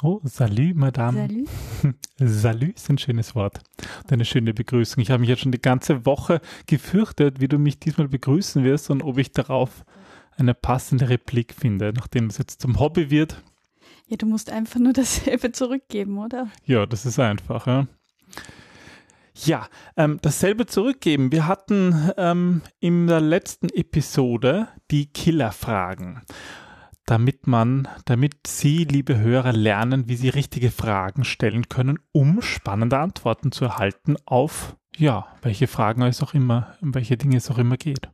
Oh, salut, Madame. Salut. Salut ist ein schönes Wort. Und eine schöne Begrüßung. Ich habe mich jetzt schon die ganze Woche gefürchtet, wie du mich diesmal begrüßen wirst und ob ich darauf eine passende Replik finde, nachdem es jetzt zum Hobby wird. Ja, du musst einfach nur dasselbe zurückgeben, oder? Ja, das ist einfach. Ja, ja ähm, dasselbe zurückgeben. Wir hatten ähm, in der letzten Episode die Killerfragen damit man, damit Sie, liebe Hörer, lernen, wie Sie richtige Fragen stellen können, um spannende Antworten zu erhalten auf, ja, welche Fragen es auch immer, um welche Dinge es auch immer geht.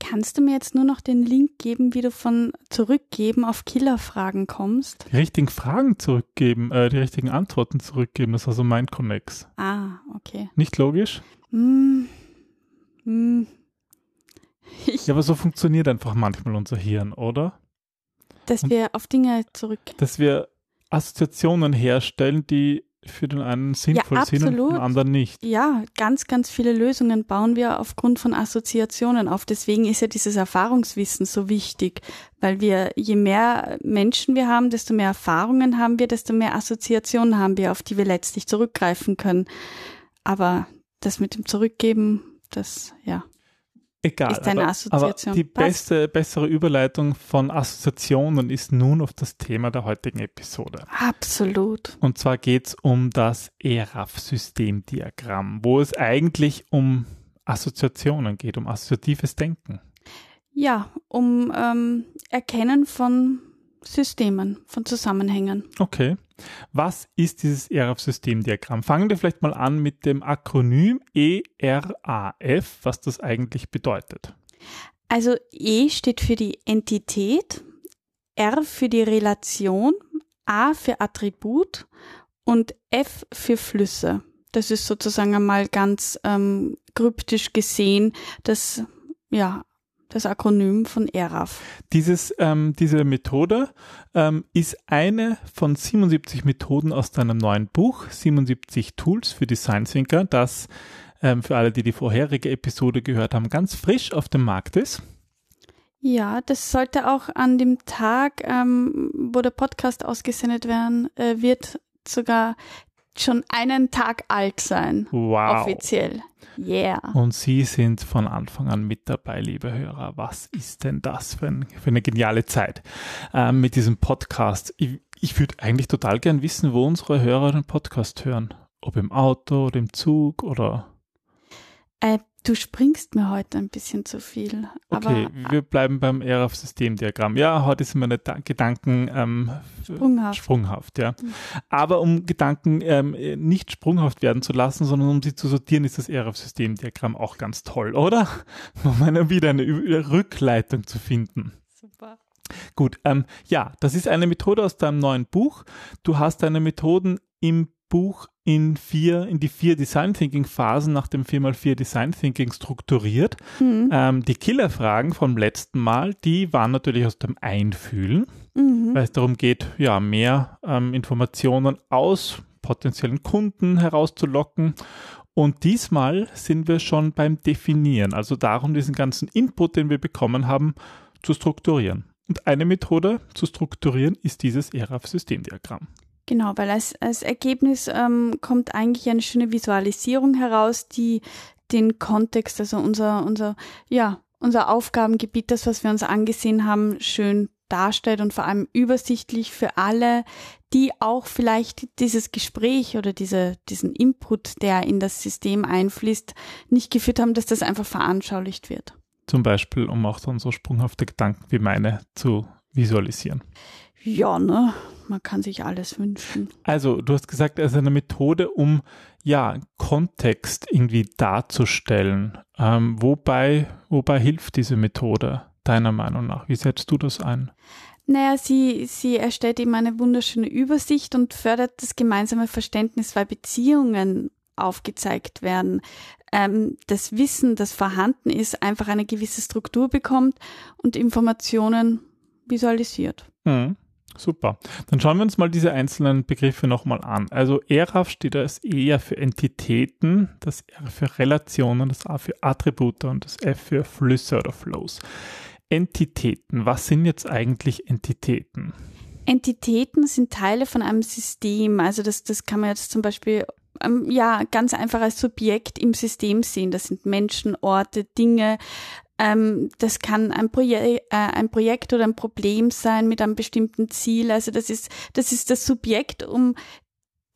Kannst du mir jetzt nur noch den Link geben, wie du von zurückgeben auf Killerfragen kommst? Die richtigen Fragen zurückgeben, äh, die richtigen Antworten zurückgeben, das ist also mein Connex. Ah, okay. Nicht logisch? Hm. Hm. ja, aber so funktioniert einfach manchmal unser Hirn, oder? Dass wir auf Dinge zurück. Dass wir Assoziationen herstellen, die für den einen sinnvoll ja, sind und für den anderen nicht. Ja, ganz, ganz viele Lösungen bauen wir aufgrund von Assoziationen auf. Deswegen ist ja dieses Erfahrungswissen so wichtig, weil wir, je mehr Menschen wir haben, desto mehr Erfahrungen haben wir, desto mehr Assoziationen haben wir, auf die wir letztlich zurückgreifen können. Aber das mit dem Zurückgeben, das, ja. Egal. Ist eine Assoziation. Aber die beste, bessere Überleitung von Assoziationen ist nun auf das Thema der heutigen Episode. Absolut. Und zwar geht es um das ERAF-Systemdiagramm, wo es eigentlich um Assoziationen geht, um assoziatives Denken. Ja, um ähm, Erkennen von Systemen, von Zusammenhängen. Okay. Was ist dieses ERAF-Systemdiagramm? Fangen wir vielleicht mal an mit dem Akronym ERAF, was das eigentlich bedeutet. Also E steht für die Entität, R für die Relation, A für Attribut und F für Flüsse. Das ist sozusagen einmal ganz ähm, kryptisch gesehen das ja das Akronym von ERAF. Dieses, ähm, diese Methode ähm, ist eine von 77 Methoden aus deinem neuen Buch, 77 Tools für Design Thinker, das ähm, für alle, die die vorherige Episode gehört haben, ganz frisch auf dem Markt ist. Ja, das sollte auch an dem Tag, ähm, wo der Podcast ausgesendet werden äh, wird, sogar schon einen Tag alt sein. Wow. Offiziell. Yeah. Und Sie sind von Anfang an mit dabei, liebe Hörer. Was ist denn das für, ein, für eine geniale Zeit ähm, mit diesem Podcast? Ich, ich würde eigentlich total gern wissen, wo unsere Hörer den Podcast hören. Ob im Auto oder im Zug oder. Äh, Du springst mir heute ein bisschen zu viel. okay, wir bleiben beim ERAF-Systemdiagramm. Ja, heute sind meine Gedanken ähm, sprunghaft. sprunghaft ja. Mhm. Aber um Gedanken ähm, nicht sprunghaft werden zu lassen, sondern um sie zu sortieren, ist das ERAF-Systemdiagramm auch ganz toll, oder? Um eine, wieder eine Rückleitung zu finden. Super. Gut, ähm, ja, das ist eine Methode aus deinem neuen Buch. Du hast deine Methoden im Buch in vier, in die vier Design Thinking Phasen nach dem 4x4 Design Thinking strukturiert. Mhm. Ähm, die Killerfragen vom letzten Mal, die waren natürlich aus dem Einfühlen, mhm. weil es darum geht, ja, mehr ähm, Informationen aus potenziellen Kunden herauszulocken. Und diesmal sind wir schon beim Definieren, also darum, diesen ganzen Input, den wir bekommen haben, zu strukturieren. Und eine Methode zu strukturieren ist dieses ERAF-Systemdiagramm. Genau, weil als, als Ergebnis ähm, kommt eigentlich eine schöne Visualisierung heraus, die den Kontext, also unser, unser, ja, unser Aufgabengebiet, das, was wir uns angesehen haben, schön darstellt und vor allem übersichtlich für alle, die auch vielleicht dieses Gespräch oder diese, diesen Input, der in das System einfließt, nicht geführt haben, dass das einfach veranschaulicht wird. Zum Beispiel, um auch dann so sprunghafte Gedanken wie meine zu visualisieren. Ja, ne? Man kann sich alles wünschen. Also, du hast gesagt, es ist eine Methode, um ja Kontext irgendwie darzustellen. Ähm, wobei, wobei hilft diese Methode deiner Meinung nach? Wie setzt du das ein? Naja, sie, sie erstellt eben eine wunderschöne Übersicht und fördert das gemeinsame Verständnis, weil Beziehungen aufgezeigt werden, ähm, das Wissen, das vorhanden ist, einfach eine gewisse Struktur bekommt und Informationen visualisiert. Mhm. Super. Dann schauen wir uns mal diese einzelnen Begriffe nochmal an. Also ERAF steht als eher für Entitäten, das R für Relationen, das A für Attribute und das F für Flüsse oder Flows. Entitäten. Was sind jetzt eigentlich Entitäten? Entitäten sind Teile von einem System. Also das, das kann man jetzt zum Beispiel ähm, ja ganz einfach als Subjekt im System sehen. Das sind Menschen, Orte, Dinge. Ähm, das kann ein, Proje äh, ein Projekt oder ein Problem sein mit einem bestimmten Ziel. Also das ist das ist das Subjekt, um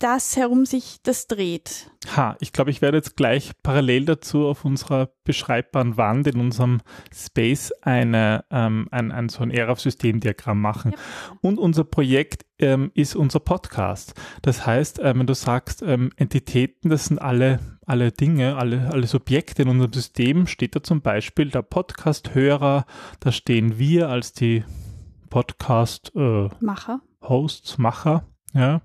das herum sich das dreht. Ha, ich glaube, ich werde jetzt gleich parallel dazu auf unserer beschreibbaren Wand in unserem Space eine, ähm, ein, ein so ein ERAF-Systemdiagramm machen. Ja. Und unser Projekt ähm, ist unser Podcast. Das heißt, äh, wenn du sagst, ähm, Entitäten, das sind alle, alle Dinge, alle, alle Subjekte in unserem System, steht da zum Beispiel der Podcast-Hörer, da stehen wir als die Podcast-Macher. Äh, Hosts, Macher, ja.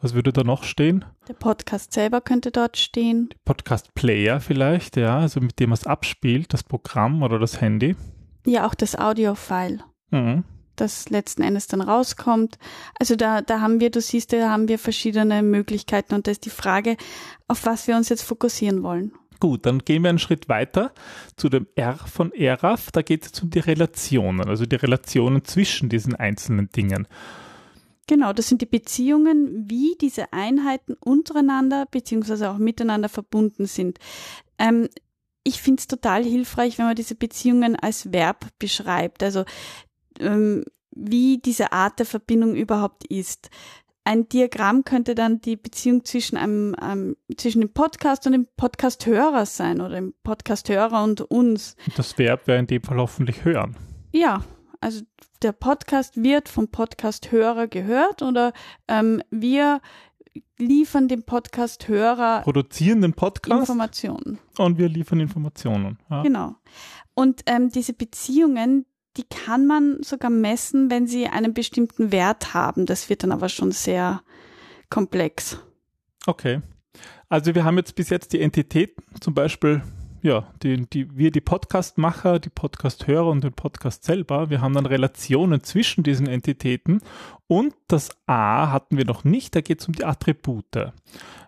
Was würde da noch stehen? Der Podcast selber könnte dort stehen. Podcast Player vielleicht, ja, also mit dem man es abspielt, das Programm oder das Handy. Ja, auch das Audio-File. Mhm. Das letzten Endes dann rauskommt. Also da, da haben wir, du siehst, da haben wir verschiedene Möglichkeiten und da ist die Frage, auf was wir uns jetzt fokussieren wollen. Gut, dann gehen wir einen Schritt weiter zu dem R von ERAF. Da geht es um die Relationen, also die Relationen zwischen diesen einzelnen Dingen. Genau, das sind die Beziehungen, wie diese Einheiten untereinander beziehungsweise auch miteinander verbunden sind. Ähm, ich finde es total hilfreich, wenn man diese Beziehungen als Verb beschreibt, also ähm, wie diese Art der Verbindung überhaupt ist. Ein Diagramm könnte dann die Beziehung zwischen einem, ähm, zwischen dem Podcast und dem Podcasthörer sein oder dem Podcasthörer und uns. Das Verb wäre in dem Fall hoffentlich hören. Ja, also der Podcast wird vom Podcast-Hörer gehört oder ähm, wir liefern dem Podcast-Hörer produzieren den Podcast Informationen und wir liefern Informationen. Ja. Genau. Und ähm, diese Beziehungen, die kann man sogar messen, wenn sie einen bestimmten Wert haben. Das wird dann aber schon sehr komplex. Okay. Also wir haben jetzt bis jetzt die Entitäten, zum Beispiel ja, die, die, wir, die Podcast-Macher, die Podcast-Hörer und den Podcast selber, wir haben dann Relationen zwischen diesen Entitäten und das A hatten wir noch nicht, da geht es um die Attribute.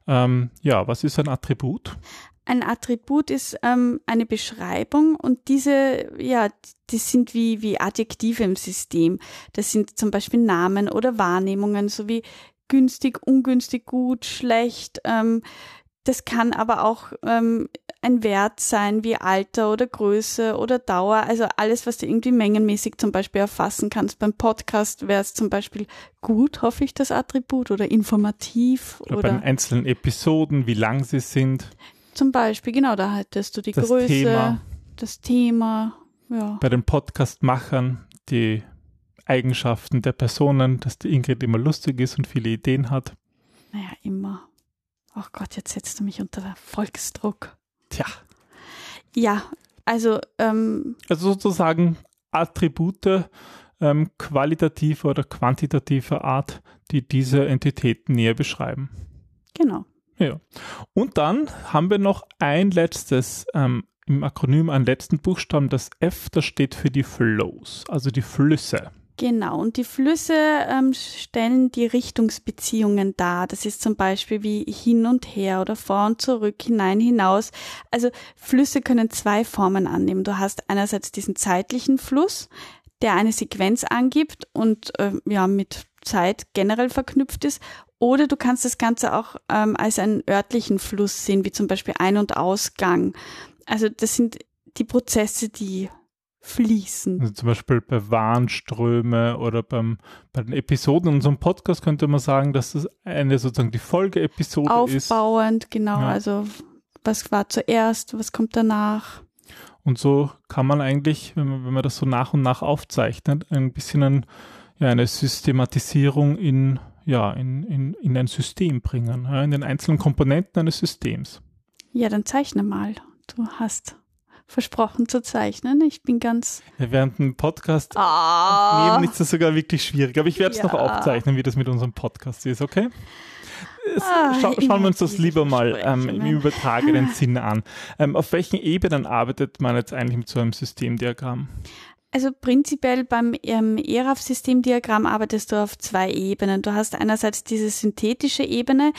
Ähm, ja, was ist ein Attribut? Ein Attribut ist ähm, eine Beschreibung und diese, ja, die sind wie, wie Adjektive im System. Das sind zum Beispiel Namen oder Wahrnehmungen, sowie günstig, ungünstig, gut, schlecht, ähm, das kann aber auch ähm, ein Wert sein wie Alter oder Größe oder Dauer, also alles, was du irgendwie mengenmäßig zum Beispiel erfassen kannst. Beim Podcast wäre es zum Beispiel gut, hoffe ich, das Attribut oder informativ. Oder, oder bei den einzelnen Episoden, wie lang sie sind. Zum Beispiel, genau, da hättest du die das Größe, Thema. das Thema. Ja. Bei den Podcast-Machern die Eigenschaften der Personen, dass die Ingrid immer lustig ist und viele Ideen hat. Naja, immer. Oh Gott, jetzt setzt du mich unter Volksdruck. Tja. Ja, also. Ähm, also sozusagen Attribute ähm, qualitativer oder quantitativer Art, die diese Entitäten näher beschreiben. Genau. Ja. Und dann haben wir noch ein letztes, ähm, im Akronym einen letzten Buchstaben, das F, das steht für die Flows, also die Flüsse. Genau, und die Flüsse ähm, stellen die Richtungsbeziehungen dar. Das ist zum Beispiel wie hin und her oder vor und zurück, hinein, hinaus. Also Flüsse können zwei Formen annehmen. Du hast einerseits diesen zeitlichen Fluss, der eine Sequenz angibt und äh, ja mit Zeit generell verknüpft ist. Oder du kannst das Ganze auch ähm, als einen örtlichen Fluss sehen, wie zum Beispiel Ein- und Ausgang. Also das sind die Prozesse, die fließen. Also zum Beispiel bei Warnströme oder beim, bei den Episoden in unserem Podcast könnte man sagen, dass das eine sozusagen die Folgeepisode ist. Aufbauend, genau. Ja. Also was war zuerst, was kommt danach. Und so kann man eigentlich, wenn man, wenn man das so nach und nach aufzeichnet, ein bisschen ein, ja, eine Systematisierung in, ja, in, in, in ein System bringen, ja, in den einzelnen Komponenten eines Systems. Ja, dann zeichne mal. Du hast versprochen zu zeichnen. Ich bin ganz. Ja, während dem Podcast ah. nehmen ist das sogar wirklich schwierig. Aber ich werde es ja. noch aufzeichnen, wie das mit unserem Podcast ist, okay? Ah, Schau, schauen wir uns das lieber mal ähm, im übertragenen Sinne an. Ähm, auf welchen Ebenen arbeitet man jetzt eigentlich mit so einem Systemdiagramm? Also prinzipiell beim ähm, ERAF-Systemdiagramm arbeitest du auf zwei Ebenen. Du hast einerseits diese synthetische Ebene,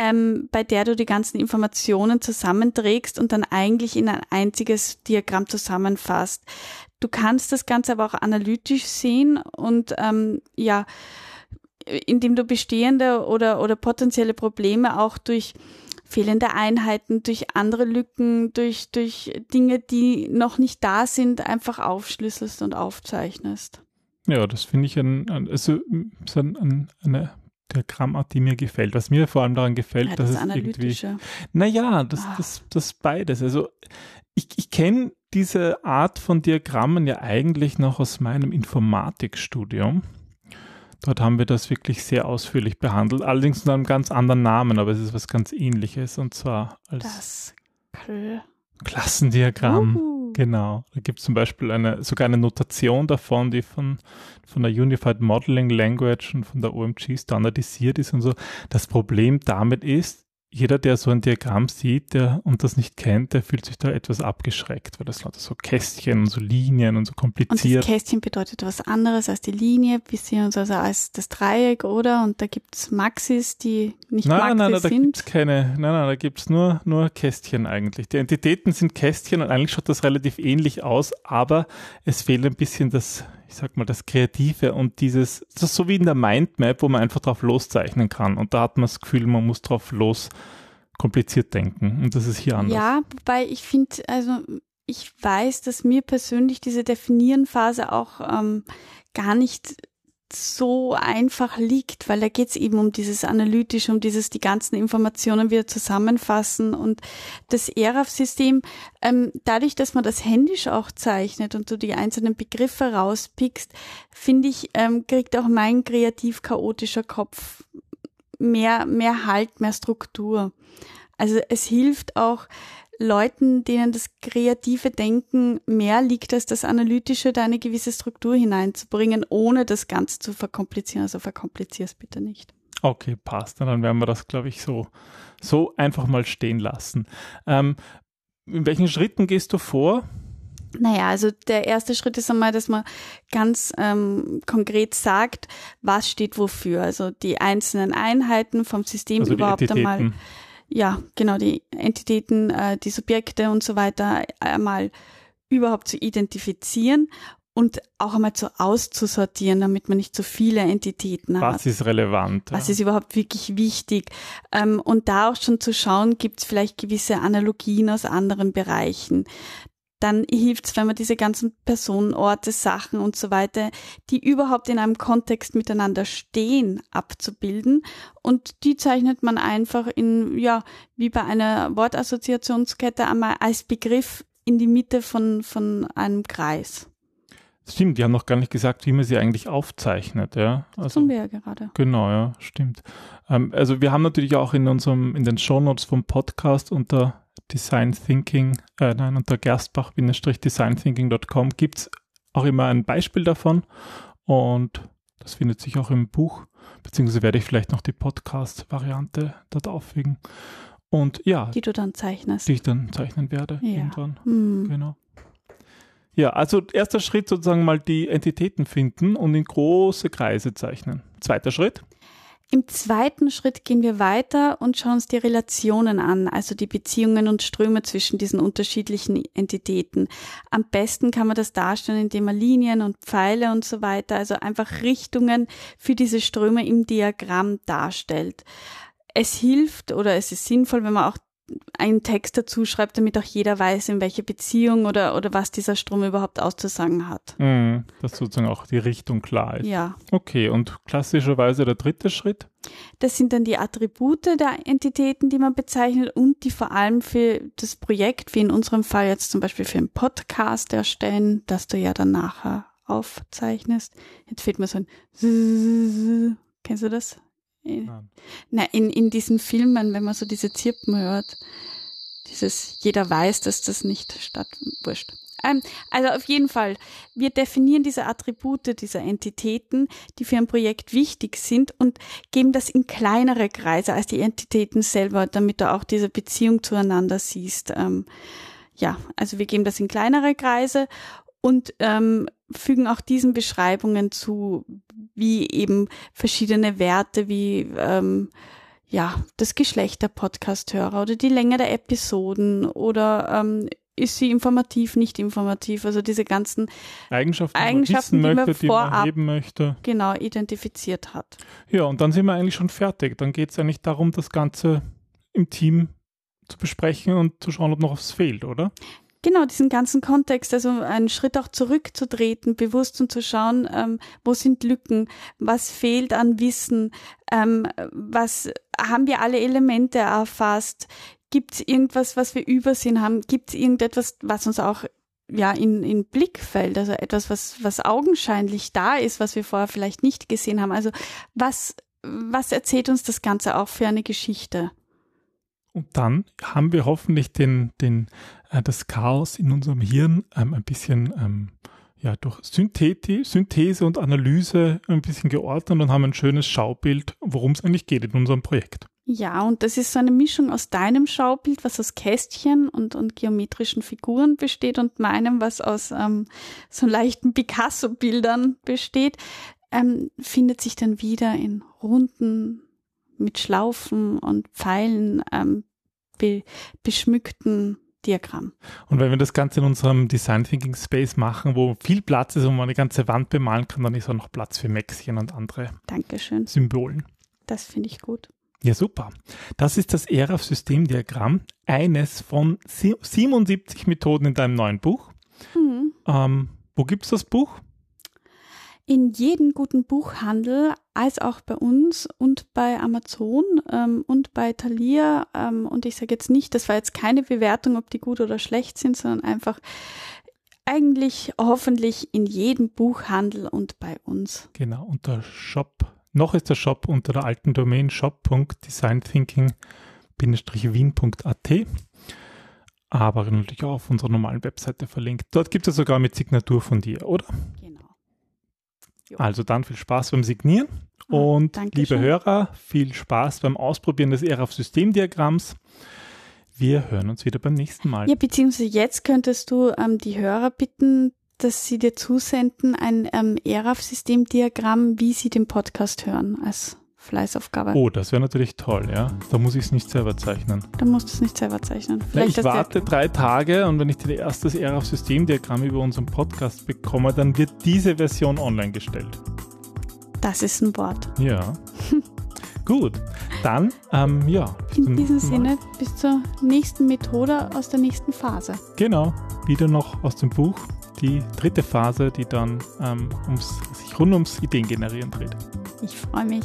ähm, bei der du die ganzen Informationen zusammenträgst und dann eigentlich in ein einziges Diagramm zusammenfasst. Du kannst das Ganze aber auch analytisch sehen und ähm, ja, indem du bestehende oder, oder potenzielle Probleme auch durch fehlende Einheiten, durch andere Lücken, durch, durch Dinge, die noch nicht da sind, einfach aufschlüsselst und aufzeichnest. Ja, das finde ich ein, ein, also, ein, ein, eine Diagrammart, die mir gefällt. Was mir vor allem daran gefällt, ja, das dass es irgendwie. Naja, das, ah. das, das beides. Also ich, ich kenne diese Art von Diagrammen ja eigentlich noch aus meinem Informatikstudium. Dort haben wir das wirklich sehr ausführlich behandelt, allerdings unter einem ganz anderen Namen, aber es ist was ganz ähnliches und zwar als das Kl Klassendiagramm. Uhu. Genau. Da gibt es zum Beispiel eine, sogar eine Notation davon, die von, von der Unified Modeling Language und von der OMG standardisiert ist und so. Das Problem damit ist, jeder, der so ein Diagramm sieht der, und das nicht kennt, der fühlt sich da etwas abgeschreckt, weil das lauter so Kästchen und so Linien und so kompliziert. Und das Kästchen bedeutet was anderes als die Linie, wir sehen uns also als das Dreieck, oder? Und da gibt's Maxis, die nicht nein, Maxis nein, nein, sind. Da gibt's keine, nein, nein, da gibt's nur, nur Kästchen eigentlich. Die Entitäten sind Kästchen und eigentlich schaut das relativ ähnlich aus, aber es fehlt ein bisschen das ich sag mal, das Kreative und dieses, das ist so wie in der Mindmap, wo man einfach drauf loszeichnen kann. Und da hat man das Gefühl, man muss drauf los kompliziert denken. Und das ist hier anders. Ja, wobei ich finde, also ich weiß, dass mir persönlich diese Definieren-Phase auch ähm, gar nicht so einfach liegt, weil da geht es eben um dieses Analytische, um dieses die ganzen Informationen wieder zusammenfassen und das ERAF-System, ähm, dadurch, dass man das händisch auch zeichnet und du die einzelnen Begriffe rauspickst, finde ich, ähm, kriegt auch mein kreativ chaotischer Kopf mehr, mehr Halt, mehr Struktur. Also es hilft auch, Leuten, denen das kreative Denken mehr liegt als das analytische, da eine gewisse Struktur hineinzubringen, ohne das Ganze zu verkomplizieren. Also verkomplizier es bitte nicht. Okay, passt. Dann werden wir das, glaube ich, so, so einfach mal stehen lassen. Ähm, in welchen Schritten gehst du vor? Naja, also der erste Schritt ist einmal, dass man ganz ähm, konkret sagt, was steht wofür. Also die einzelnen Einheiten vom System also überhaupt einmal ja, genau, die Entitäten, äh, die Subjekte und so weiter einmal überhaupt zu identifizieren und auch einmal zu auszusortieren, damit man nicht so viele Entitäten hat. Was ist relevant? Was ja. ist überhaupt wirklich wichtig? Ähm, und da auch schon zu schauen, gibt es vielleicht gewisse Analogien aus anderen Bereichen dann hilft's, wenn man diese ganzen Personen, Orte, Sachen und so weiter, die überhaupt in einem Kontext miteinander stehen, abzubilden. Und die zeichnet man einfach in, ja, wie bei einer Wortassoziationskette einmal als Begriff in die Mitte von, von einem Kreis. Stimmt, die haben noch gar nicht gesagt, wie man sie eigentlich aufzeichnet, ja. Also, das tun wir ja gerade. Genau, ja, stimmt. Ähm, also wir haben natürlich auch in unserem, in den Shownotes vom Podcast unter Design Thinking, äh, nein, unter gerstbach-designthinking.com gibt es auch immer ein Beispiel davon und das findet sich auch im Buch, beziehungsweise werde ich vielleicht noch die Podcast-Variante dort auffügen. Und ja. Die du dann zeichnest. Die ich dann zeichnen werde ja. irgendwann. Hm. Genau. Ja, also erster Schritt sozusagen mal die Entitäten finden und in große Kreise zeichnen. Zweiter Schritt. Im zweiten Schritt gehen wir weiter und schauen uns die Relationen an, also die Beziehungen und Ströme zwischen diesen unterschiedlichen Entitäten. Am besten kann man das darstellen, indem man Linien und Pfeile und so weiter, also einfach Richtungen für diese Ströme im Diagramm darstellt. Es hilft oder es ist sinnvoll, wenn man auch einen Text dazu schreibt, damit auch jeder weiß, in welche Beziehung oder, oder was dieser Strom überhaupt auszusagen hat. Mhm, dass sozusagen auch die Richtung klar ist. Ja. Okay, und klassischerweise der dritte Schritt? Das sind dann die Attribute der Entitäten, die man bezeichnet und die vor allem für das Projekt, wie in unserem Fall jetzt zum Beispiel für einen Podcast erstellen, das du ja dann nachher aufzeichnest. Jetzt fehlt mir so ein Kennst du das? Na, in, in diesen Filmen, wenn man so diese Zirpen hört, dieses jeder weiß, dass das nicht statt wurscht. Ähm, also auf jeden Fall, wir definieren diese Attribute dieser Entitäten, die für ein Projekt wichtig sind und geben das in kleinere Kreise als die Entitäten selber, damit du auch diese Beziehung zueinander siehst. Ähm, ja, also wir geben das in kleinere Kreise und ähm, fügen auch diesen Beschreibungen zu, wie eben verschiedene Werte wie ähm, ja das Geschlecht der Podcast-Hörer oder die Länge der Episoden oder ähm, ist sie informativ, nicht informativ, also diese ganzen Eigenschaften, Eigenschaften die man, die man vorab die man möchte. genau identifiziert hat. Ja, und dann sind wir eigentlich schon fertig. Dann geht es eigentlich darum, das Ganze im Team zu besprechen und zu schauen, ob noch was fehlt, oder? Genau, diesen ganzen Kontext, also einen Schritt auch zurückzutreten, bewusst und zu schauen, ähm, wo sind Lücken, was fehlt an Wissen, ähm, was haben wir alle Elemente erfasst, gibt es irgendwas, was wir übersehen haben, gibt es irgendetwas, was uns auch ja in, in Blick fällt, also etwas, was, was augenscheinlich da ist, was wir vorher vielleicht nicht gesehen haben. Also was, was erzählt uns das Ganze auch für eine Geschichte? Und dann haben wir hoffentlich den, den, äh, das Chaos in unserem Hirn ähm, ein bisschen ähm, ja, durch Syntheti Synthese und Analyse ein bisschen geordnet und haben ein schönes Schaubild, worum es eigentlich geht in unserem Projekt. Ja, und das ist so eine Mischung aus deinem Schaubild, was aus Kästchen und, und geometrischen Figuren besteht, und meinem, was aus ähm, so leichten Picasso-Bildern besteht, ähm, findet sich dann wieder in runden, mit Schlaufen und Pfeilen ähm, be beschmückten Diagramm. Und wenn wir das Ganze in unserem Design Thinking Space machen, wo viel Platz ist und man eine ganze Wand bemalen kann, dann ist auch noch Platz für Mäxchen und andere Dankeschön. Symbolen. Das finde ich gut. Ja, super. Das ist das ERAF-Systemdiagramm, eines von 77 Methoden in deinem neuen Buch. Mhm. Ähm, wo gibt es das Buch? In jedem guten Buchhandel, als auch bei uns und bei Amazon ähm, und bei Thalia. Ähm, und ich sage jetzt nicht, das war jetzt keine Bewertung, ob die gut oder schlecht sind, sondern einfach eigentlich hoffentlich in jedem Buchhandel und bei uns. Genau, unter Shop noch ist der Shop unter der alten Domain shop.designthinking-wien.at, aber natürlich auch auf unserer normalen Webseite verlinkt. Dort gibt es sogar mit Signatur von dir, oder? Genau. Jo. Also dann viel Spaß beim Signieren und Dankeschön. liebe Hörer, viel Spaß beim Ausprobieren des ERAF-Systemdiagramms. Wir hören uns wieder beim nächsten Mal. Ja, beziehungsweise jetzt könntest du ähm, die Hörer bitten, dass sie dir zusenden ein ähm, ERAF-Systemdiagramm, wie sie den Podcast hören, als Fleißaufgabe. Oh, das wäre natürlich toll, ja. Da muss ich es nicht selber zeichnen. Dann musst du es nicht selber zeichnen. Vielleicht ich das Dia- warte drei Tage und wenn ich dir erstes ERAF-Systemdiagramm über unseren Podcast bekomme, dann wird diese Version online gestellt. Das ist ein Wort. Ja. Gut, dann, ähm, ja. In diesem. Sinne, bis zur nächsten Methode aus der nächsten Phase. Genau, wieder noch aus dem Buch die dritte Phase, die dann ähm, ums, sich rund ums Ideen generieren dreht. Ich freue mich.